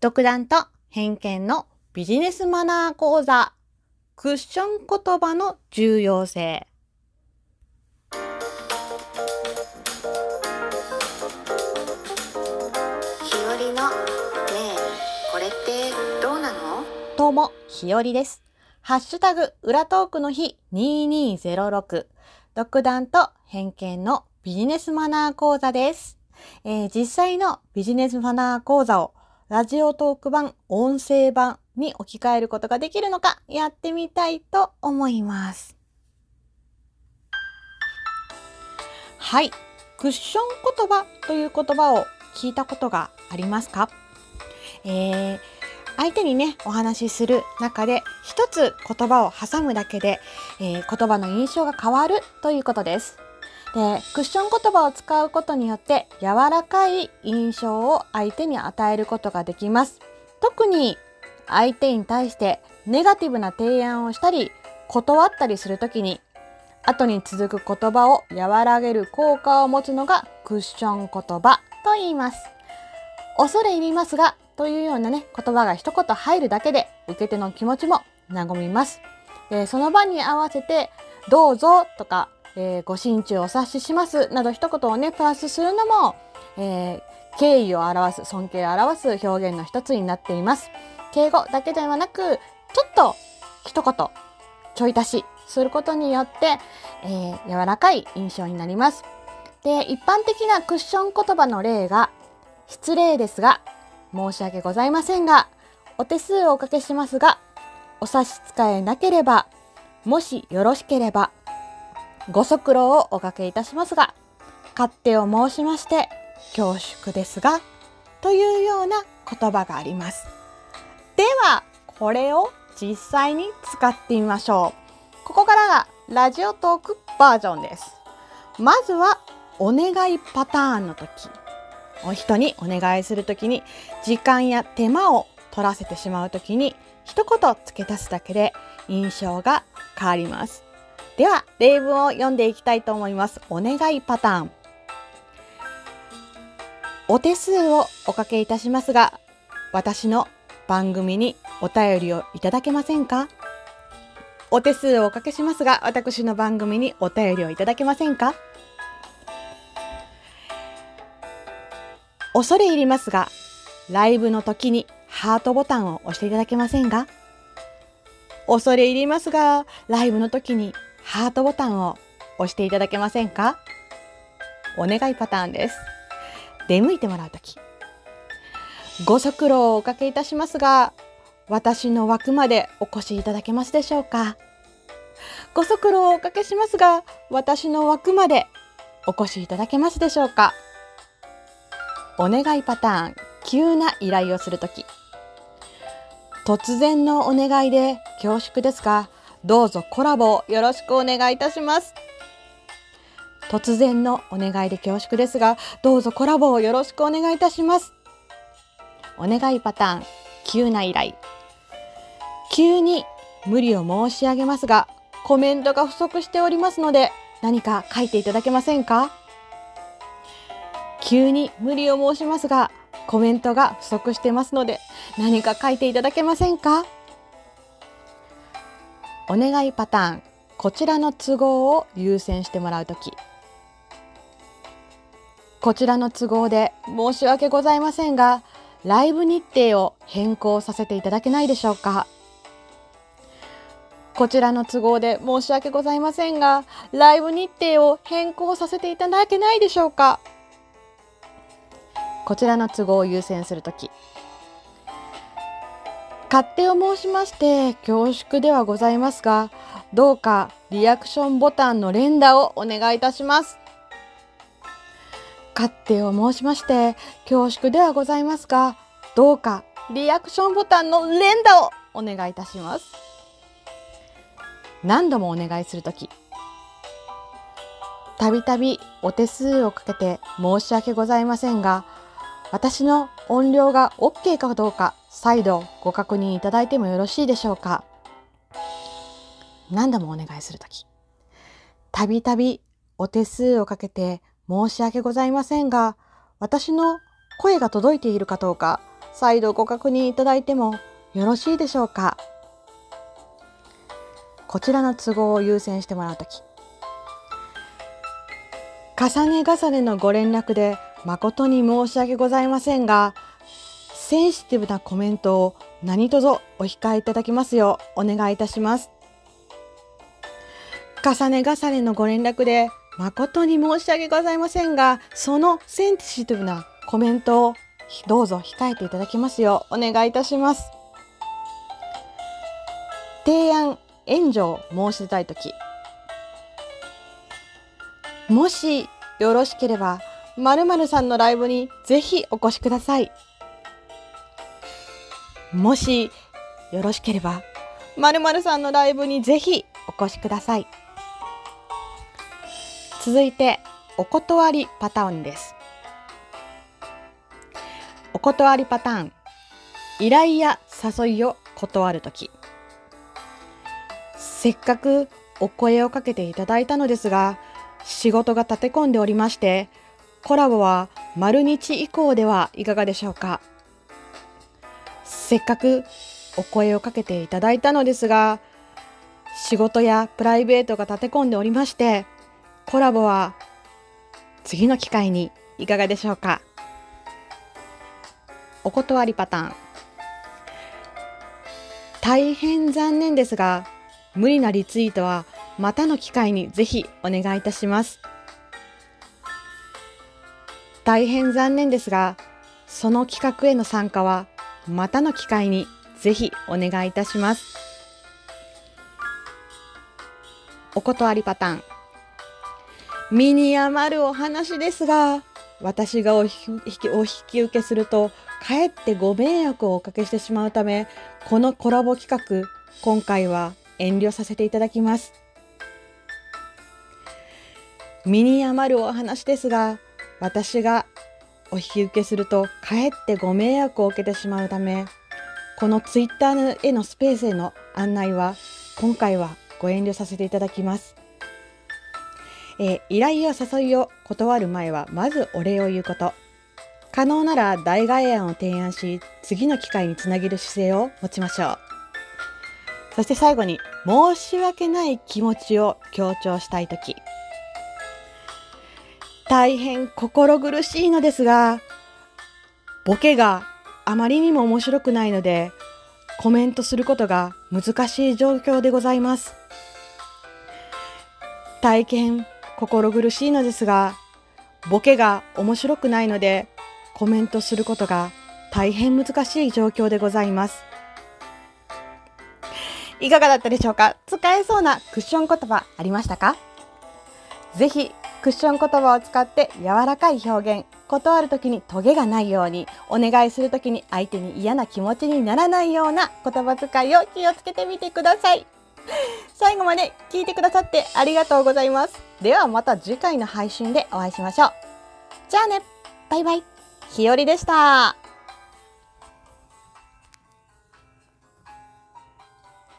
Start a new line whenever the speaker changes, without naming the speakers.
独断と偏見のビジネスマナー講座クッション言葉の重要性。
日和のねえこれってどうなの？
どうもひよりです。ハッシュタグ裏トークの日2206独断と偏見のビジネスマナー講座です、えー実際のビジネスマナー講座をラジオトーク版、音声版に置き換えることができるのかやってみたいと思います。はい。クッション言葉という言葉を聞いたことがありますか？えー相手にね、お話しする中で一つ言葉を挟むだけで、えー言葉の印象が変わるということです。で、クッション言葉を使うことによって柔らかい印象を相手に与えることができます。特に相手に対してネガティブな提案をしたり断ったりするときに後に続く言葉を和らげる効果を持つのがクッション言葉と言います。恐れ入りますがというようなね言葉が一言入るだけで受け手の気持ちも和みます。その場に合わせてどうぞとか、えーご心中お察ししますなど一言をねプラスするのも、えー敬意を表す尊敬を表す表現の一つになっています。敬語だけではなくちょっと一言ちょい足しすることによって、えー柔らかい印象になります。で一般的なクッション言葉の例が失礼ですが申し訳ございませんがお手数をおかけしますがお差し支えなければもしよろしければご足労をおかけいたしますが勝手を申しまして恐縮ですがというような言葉があります。ではこれを実際に使ってみましょう。ここからがラジオトークバージョンです。まずはお願いパターンの時。お人にお願いする時に時間や手間を取らせてしまう時に一言付け足すだけで印象が変わります。では例文を読んでいきたいと思います。お願いパターン。お手数をおかけいたしますが私の番組にお便りをいただけませんか？お手数をおかけしますが私の番組にお便りをいただけませんか？恐れ入りますがライブの時にハートボタンを押していただけませんか？恐れ入りますがライブの時にハートボタンを押していただけませんか？お願いパターンです。出向いてもらう時。ご足労をおかけいたしますが私の枠までお越しいただけますでしょうか？ご足労をおかけしますが私の枠までお越しいただけますでしょうか？お願いパターン急な依頼をするとき突然のお願いで恐縮ですがどうぞコラボをよろしくお願いいたします。突然のお願いで恐縮ですがどうぞコラボをよろしくお願いいたします。お願いパターン急な依頼。急に無理を申し上げますがコメントが不足しておりますので何か書いていただけませんか？急に無理を申しますがコメントが不足してますので何か書いていただけませんか？お願いパターン。こちらの都合を優先してもらうとき。こちらの都合で申し訳ございませんがライブ日程を変更させていただけないでしょうか。こちらの都合で申し訳ございませんがライブ日程を変更させていただけないでしょうか。こちらの都合を優先するとき。勝手を申しまして恐縮ではございますがどうかリアクションボタンの連打をお願いいたします。勝手を申しまして恐縮ではございますがどうかリアクションボタンの連打をお願いいたします。何度もお願いするときたびたびお手数をかけて申し訳ございませんが私の音量が OK かどうか再度ご確認いただいてもよろしいでしょうか？何度もお願いするとき。たびたびお手数をかけて申し訳ございませんが私の声が届いているかどうか再度ご確認いただいてもよろしいでしょうか？こちらの都合を優先してもらうとき。重ね重ねのご連絡で誠に申し訳ございませんがセンシティブなコメントを何卒お控えいただきますようお願いいたします。重ね重ねのご連絡で誠に申し訳ございませんがそのセンシティブなコメントをどうぞ控えていただきますようお願いいたします。提案援助を申し出たいときもしよろしければ〇〇さんのライブにぜひお越しください。もしよろしければ〇〇さんのライブにぜひお越しください。続いてお断りパターンです。お断りパターン。依頼や誘いを断るとき。せっかくお声をかけていただいたのですが仕事が立て込んでおりましてコラボは丸日以降ではいかがでしょうか？せっかくお声をかけていただいたのですが仕事やプライベートが立て込んでおりましてコラボは次の機会にいかがでしょうか。お断りパターン。大変残念ですが無理なリツイートはまたの機会にぜひお願いいたします。大変残念ですがその企画への参加はまたの機会にぜひお願いいたします。お断りパターン。身に余るお話ですが私がお引きお引き受けするとかえってご迷惑をおかけしてしまうためこのコラボ企画今回は遠慮させていただきます。身に余るお話ですが私がお引き受けするとかえってご迷惑を受けてしまうためこのツイッターへのスペースへの案内は今回はご遠慮させていただきます、えー、依頼や誘いを断る前はまずお礼を言うこと。可能なら代替案を提案し次の機会につなげる姿勢を持ちましょう。そして最後に申し訳ない気持ちを強調したいとき大変心苦しいのですがボケがあまりにも面白くないのでコメントすることが難しい状況でございます。大変心苦しいのですがボケが面白くないのでコメントすることが大変難しい状況でございます。いかがだったでしょうか？使えそうなクッション言葉ありましたか？ぜひクッション言葉を使って柔らかい表現。断る時にトゲがないようにお願いする時に相手に嫌な気持ちにならないような言葉遣いを気をつけてみてください。最後まで聞いてくださってありがとうございます。ではまた次回の配信でお会いしましょう。じゃあね。バイバイ。ひよりでした。